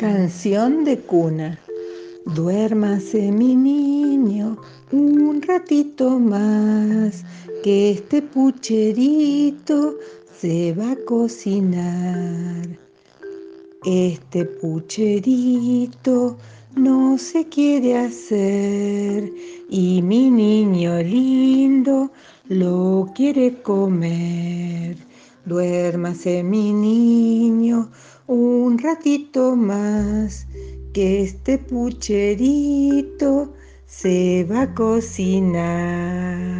Canción de cuna. Duérmase mi niño un ratito más, que este pucherito se va a cocinar. Este pucherito no se quiere hacer y mi niño lindo lo quiere comer. Duérmase mi niño ratito más, que este pucherito se va a cocinar.